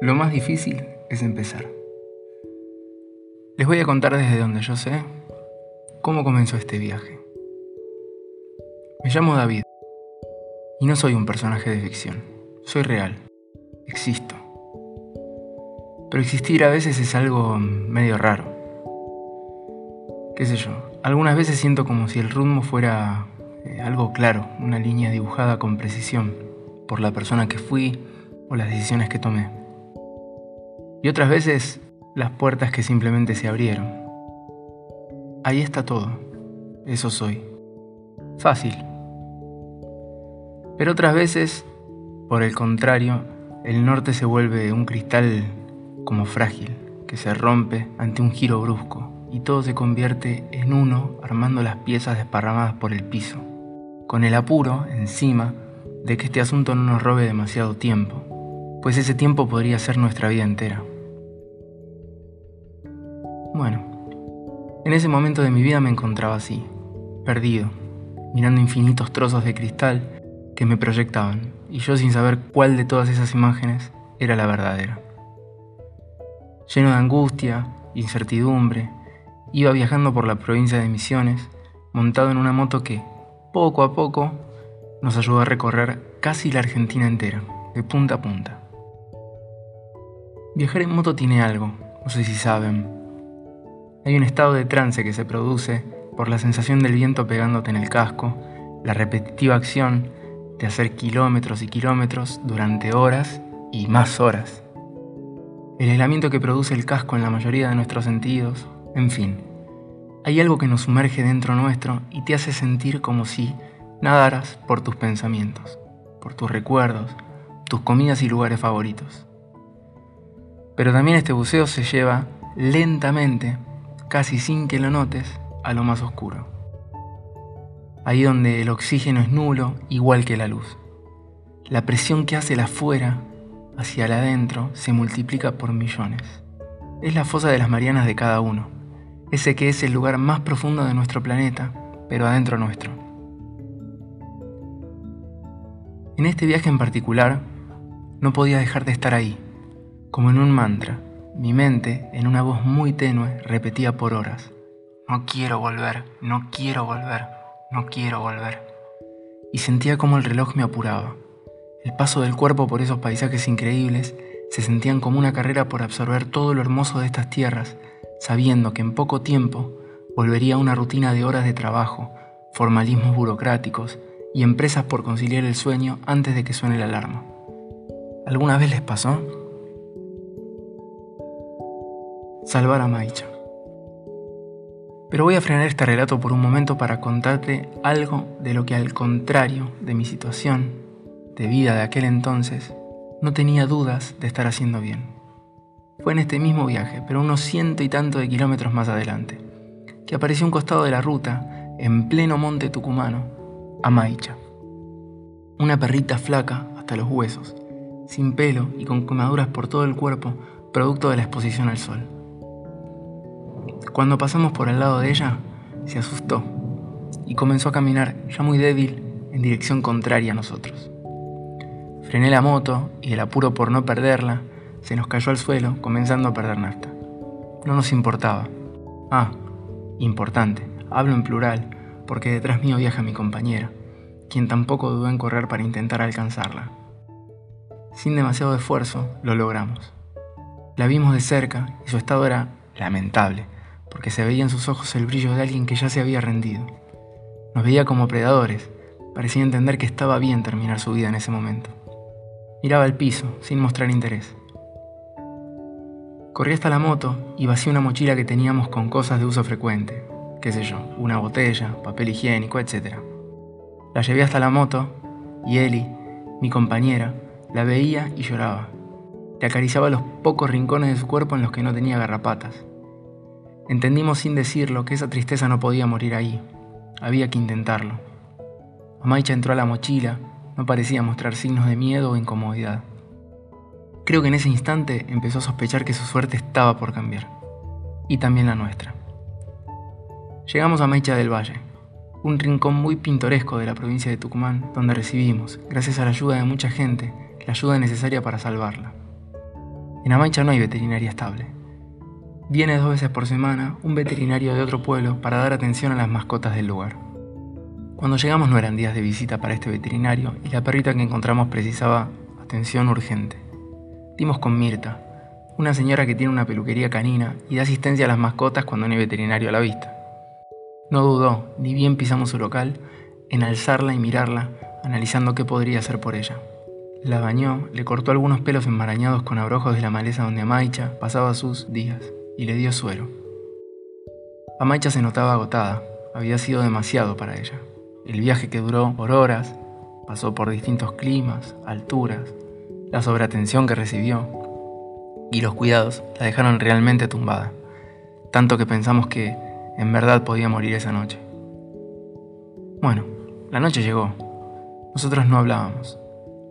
Lo más difícil es empezar. Les voy a contar desde donde yo sé cómo comenzó este viaje. Me llamo David y no soy un personaje de ficción. Soy real. Existo. Pero existir a veces es algo medio raro. ¿Qué sé yo? Algunas veces siento como si el rumbo fuera eh, algo claro, una línea dibujada con precisión por la persona que fui o las decisiones que tomé. Y otras veces las puertas que simplemente se abrieron. Ahí está todo. Eso soy. Fácil. Pero otras veces, por el contrario, el norte se vuelve un cristal como frágil, que se rompe ante un giro brusco y todo se convierte en uno armando las piezas desparramadas por el piso, con el apuro encima de que este asunto no nos robe demasiado tiempo pues ese tiempo podría ser nuestra vida entera. Bueno, en ese momento de mi vida me encontraba así, perdido, mirando infinitos trozos de cristal que me proyectaban, y yo sin saber cuál de todas esas imágenes era la verdadera. Lleno de angustia, incertidumbre, iba viajando por la provincia de Misiones, montado en una moto que, poco a poco, nos ayudó a recorrer casi la Argentina entera, de punta a punta. Viajar en moto tiene algo, no sé si saben. Hay un estado de trance que se produce por la sensación del viento pegándote en el casco, la repetitiva acción de hacer kilómetros y kilómetros durante horas y más horas. El aislamiento que produce el casco en la mayoría de nuestros sentidos, en fin. Hay algo que nos sumerge dentro nuestro y te hace sentir como si nadaras por tus pensamientos, por tus recuerdos, tus comidas y lugares favoritos. Pero también este buceo se lleva lentamente, casi sin que lo notes, a lo más oscuro. Ahí donde el oxígeno es nulo, igual que la luz. La presión que hace la afuera hacia el adentro se multiplica por millones. Es la fosa de las Marianas de cada uno, ese que es el lugar más profundo de nuestro planeta, pero adentro nuestro. En este viaje en particular, no podía dejar de estar ahí, como en un mantra, mi mente, en una voz muy tenue, repetía por horas, no quiero volver, no quiero volver, no quiero volver. Y sentía como el reloj me apuraba. El paso del cuerpo por esos paisajes increíbles se sentían como una carrera por absorber todo lo hermoso de estas tierras, sabiendo que en poco tiempo volvería a una rutina de horas de trabajo, formalismos burocráticos y empresas por conciliar el sueño antes de que suene la alarma. ¿Alguna vez les pasó? Salvar a Maicha. Pero voy a frenar este relato por un momento para contarte algo de lo que al contrario de mi situación de vida de aquel entonces, no tenía dudas de estar haciendo bien. Fue en este mismo viaje, pero unos ciento y tanto de kilómetros más adelante, que apareció un costado de la ruta, en pleno monte tucumano, a Maicha. Una perrita flaca hasta los huesos, sin pelo y con quemaduras por todo el cuerpo, producto de la exposición al sol. Cuando pasamos por el lado de ella, se asustó y comenzó a caminar, ya muy débil, en dirección contraria a nosotros. Frené la moto y el apuro por no perderla, se nos cayó al suelo, comenzando a perder nafta. No nos importaba. Ah, importante, hablo en plural, porque detrás mío viaja mi compañera, quien tampoco dudó en correr para intentar alcanzarla. Sin demasiado esfuerzo, lo logramos. La vimos de cerca y su estado era lamentable porque se veía en sus ojos el brillo de alguien que ya se había rendido. Nos veía como predadores, parecía entender que estaba bien terminar su vida en ese momento. Miraba el piso, sin mostrar interés. Corrí hasta la moto y vacié una mochila que teníamos con cosas de uso frecuente, qué sé yo, una botella, papel higiénico, etc. La llevé hasta la moto y Eli, mi compañera, la veía y lloraba. Le acariciaba los pocos rincones de su cuerpo en los que no tenía garrapatas. Entendimos sin decirlo que esa tristeza no podía morir ahí. Había que intentarlo. Amaicha entró a la mochila, no parecía mostrar signos de miedo o incomodidad. Creo que en ese instante empezó a sospechar que su suerte estaba por cambiar. Y también la nuestra. Llegamos a Maicha del Valle, un rincón muy pintoresco de la provincia de Tucumán, donde recibimos, gracias a la ayuda de mucha gente, la ayuda necesaria para salvarla. En Amaicha no hay veterinaria estable. Viene dos veces por semana un veterinario de otro pueblo para dar atención a las mascotas del lugar. Cuando llegamos no eran días de visita para este veterinario y la perrita que encontramos precisaba atención urgente. Dimos con Mirta, una señora que tiene una peluquería canina y da asistencia a las mascotas cuando no hay veterinario a la vista. No dudó, ni bien pisamos su local, en alzarla y mirarla, analizando qué podría hacer por ella. La bañó, le cortó algunos pelos enmarañados con abrojos de la maleza donde Amaicha pasaba sus días y le dio suero. Amaicha se notaba agotada, había sido demasiado para ella. El viaje que duró por horas, pasó por distintos climas, alturas, la sobreatención que recibió y los cuidados la dejaron realmente tumbada, tanto que pensamos que en verdad podía morir esa noche. Bueno, la noche llegó. Nosotros no hablábamos.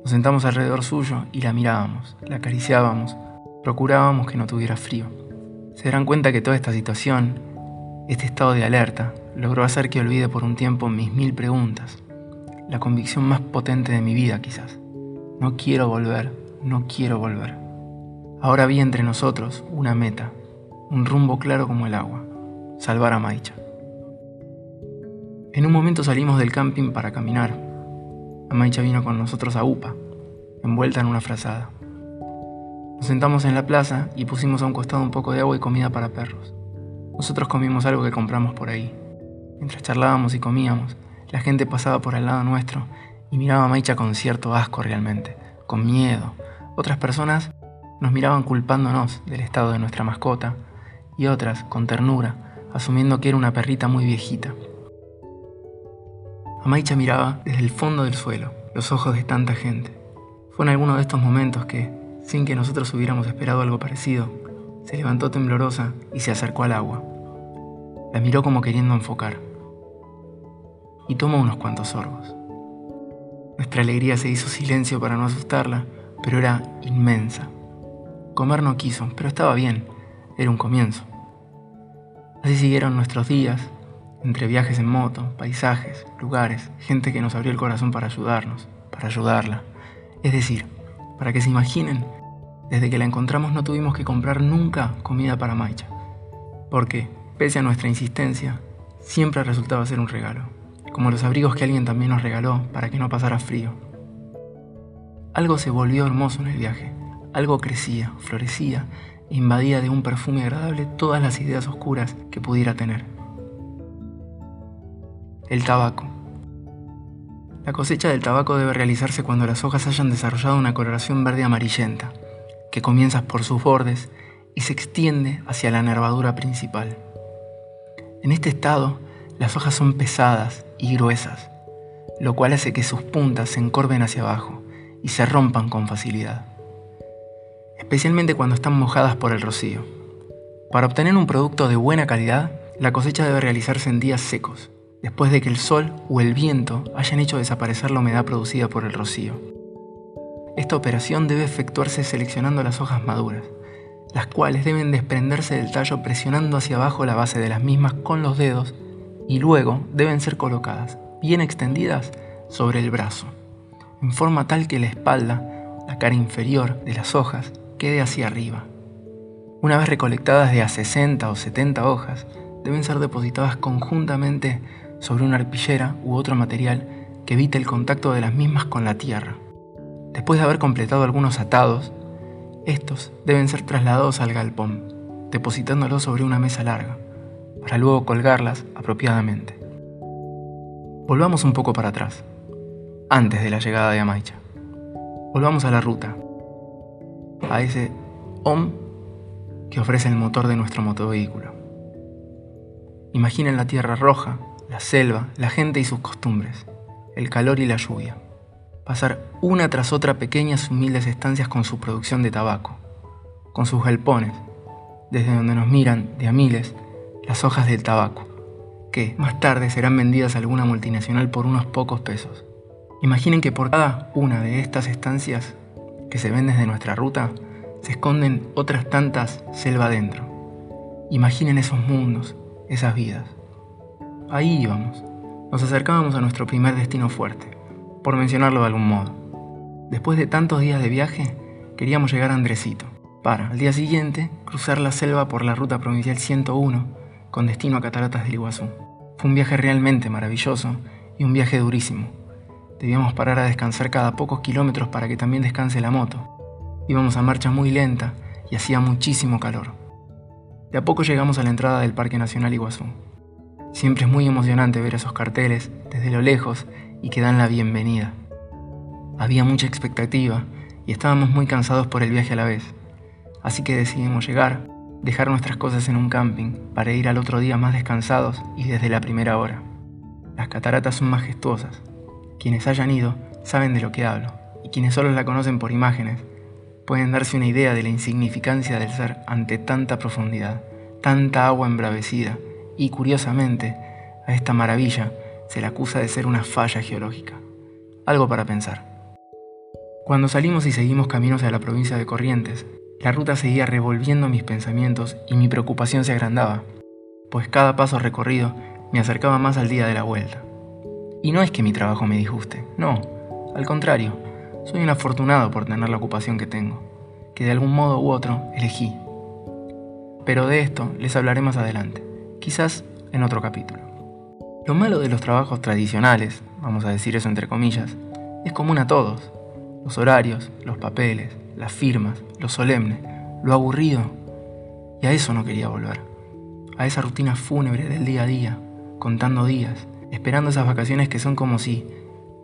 Nos sentamos alrededor suyo y la mirábamos, la acariciábamos, procurábamos que no tuviera frío. Se darán cuenta que toda esta situación, este estado de alerta, logró hacer que olvide por un tiempo mis mil preguntas, la convicción más potente de mi vida quizás. No quiero volver, no quiero volver. Ahora vi entre nosotros una meta, un rumbo claro como el agua, salvar a Maicha. En un momento salimos del camping para caminar. Amaicha vino con nosotros a UPA, envuelta en una frazada. Nos sentamos en la plaza y pusimos a un costado un poco de agua y comida para perros. Nosotros comimos algo que compramos por ahí. Mientras charlábamos y comíamos, la gente pasaba por al lado nuestro y miraba a Maicha con cierto asco realmente, con miedo. Otras personas nos miraban culpándonos del estado de nuestra mascota y otras con ternura, asumiendo que era una perrita muy viejita. Amaicha miraba desde el fondo del suelo, los ojos de tanta gente. Fue en alguno de estos momentos que, sin que nosotros hubiéramos esperado algo parecido, se levantó temblorosa y se acercó al agua. La miró como queriendo enfocar. Y tomó unos cuantos sorbos. Nuestra alegría se hizo silencio para no asustarla, pero era inmensa. Comer no quiso, pero estaba bien, era un comienzo. Así siguieron nuestros días, entre viajes en moto, paisajes, lugares, gente que nos abrió el corazón para ayudarnos, para ayudarla. Es decir, para que se imaginen, desde que la encontramos no tuvimos que comprar nunca comida para Maicha, porque, pese a nuestra insistencia, siempre resultaba ser un regalo, como los abrigos que alguien también nos regaló para que no pasara frío. Algo se volvió hermoso en el viaje, algo crecía, florecía e invadía de un perfume agradable todas las ideas oscuras que pudiera tener el tabaco. La cosecha del tabaco debe realizarse cuando las hojas hayan desarrollado una coloración verde amarillenta, que comienza por sus bordes y se extiende hacia la nervadura principal. En este estado, las hojas son pesadas y gruesas, lo cual hace que sus puntas se encorven hacia abajo y se rompan con facilidad, especialmente cuando están mojadas por el rocío. Para obtener un producto de buena calidad, la cosecha debe realizarse en días secos, después de que el sol o el viento hayan hecho desaparecer la humedad producida por el rocío. Esta operación debe efectuarse seleccionando las hojas maduras, las cuales deben desprenderse del tallo presionando hacia abajo la base de las mismas con los dedos y luego deben ser colocadas, bien extendidas, sobre el brazo, en forma tal que la espalda, la cara inferior de las hojas, quede hacia arriba. Una vez recolectadas de a 60 o 70 hojas, deben ser depositadas conjuntamente sobre una arpillera u otro material que evite el contacto de las mismas con la tierra. Después de haber completado algunos atados, estos deben ser trasladados al galpón, depositándolos sobre una mesa larga, para luego colgarlas apropiadamente. Volvamos un poco para atrás, antes de la llegada de Amaicha. Volvamos a la ruta, a ese OM que ofrece el motor de nuestro motovehículo. Imaginen la tierra roja la selva, la gente y sus costumbres, el calor y la lluvia. Pasar una tras otra pequeñas humildes estancias con su producción de tabaco, con sus galpones, desde donde nos miran de a miles las hojas del tabaco, que más tarde serán vendidas a alguna multinacional por unos pocos pesos. Imaginen que por cada una de estas estancias que se ven desde nuestra ruta, se esconden otras tantas selva adentro. Imaginen esos mundos, esas vidas. Ahí íbamos. Nos acercábamos a nuestro primer destino fuerte, por mencionarlo de algún modo. Después de tantos días de viaje, queríamos llegar a Andresito, para, al día siguiente, cruzar la selva por la ruta provincial 101 con destino a Cataratas del Iguazú. Fue un viaje realmente maravilloso y un viaje durísimo. Debíamos parar a descansar cada pocos kilómetros para que también descanse la moto. Íbamos a marcha muy lenta y hacía muchísimo calor. De a poco llegamos a la entrada del Parque Nacional Iguazú. Siempre es muy emocionante ver esos carteles desde lo lejos y que dan la bienvenida. Había mucha expectativa y estábamos muy cansados por el viaje a la vez. Así que decidimos llegar, dejar nuestras cosas en un camping para ir al otro día más descansados y desde la primera hora. Las cataratas son majestuosas. Quienes hayan ido saben de lo que hablo, y quienes solo la conocen por imágenes pueden darse una idea de la insignificancia del ser ante tanta profundidad, tanta agua embravecida, y curiosamente, a esta maravilla se le acusa de ser una falla geológica. Algo para pensar. Cuando salimos y seguimos caminos a la provincia de Corrientes, la ruta seguía revolviendo mis pensamientos y mi preocupación se agrandaba, pues cada paso recorrido me acercaba más al día de la vuelta. Y no es que mi trabajo me disguste, no, al contrario, soy un afortunado por tener la ocupación que tengo, que de algún modo u otro elegí. Pero de esto les hablaré más adelante, quizás en otro capítulo. Lo malo de los trabajos tradicionales, vamos a decir eso entre comillas, es común a todos. Los horarios, los papeles, las firmas, lo solemne, lo aburrido. Y a eso no quería volver. A esa rutina fúnebre del día a día, contando días, esperando esas vacaciones que son como si,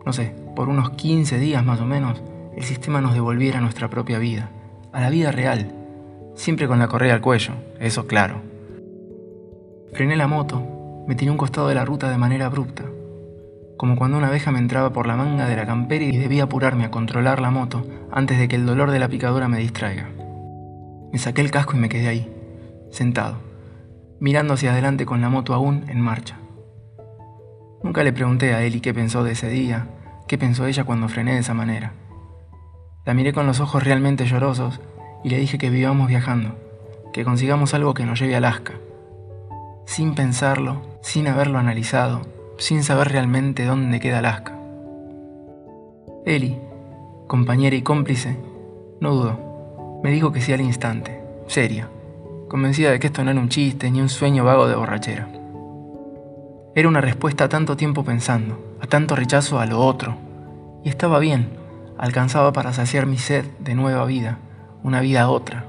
no sé, por unos 15 días más o menos, el sistema nos devolviera a nuestra propia vida, a la vida real, siempre con la correa al cuello, eso claro. Frené la moto, me tiré un costado de la ruta de manera abrupta, como cuando una abeja me entraba por la manga de la campera y debía apurarme a controlar la moto antes de que el dolor de la picadura me distraiga. Me saqué el casco y me quedé ahí, sentado, mirando hacia adelante con la moto aún en marcha. Nunca le pregunté a Eli qué pensó de ese día, qué pensó ella cuando frené de esa manera. La miré con los ojos realmente llorosos y le dije que vivamos viajando, que consigamos algo que nos lleve a Alaska. Sin pensarlo, sin haberlo analizado, sin saber realmente dónde queda Alaska. Eli, compañera y cómplice, no dudó. Me dijo que sí al instante, seria, convencida de que esto no era un chiste ni un sueño vago de borrachera. Era una respuesta a tanto tiempo pensando, a tanto rechazo a lo otro. Y estaba bien, alcanzaba para saciar mi sed de nueva vida, una vida otra.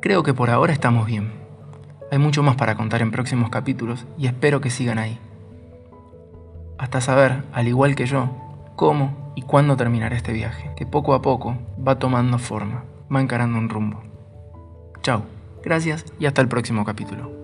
Creo que por ahora estamos bien. Hay mucho más para contar en próximos capítulos y espero que sigan ahí. Hasta saber, al igual que yo, cómo y cuándo terminará este viaje, que poco a poco va tomando forma, va encarando un rumbo. Chao, gracias y hasta el próximo capítulo.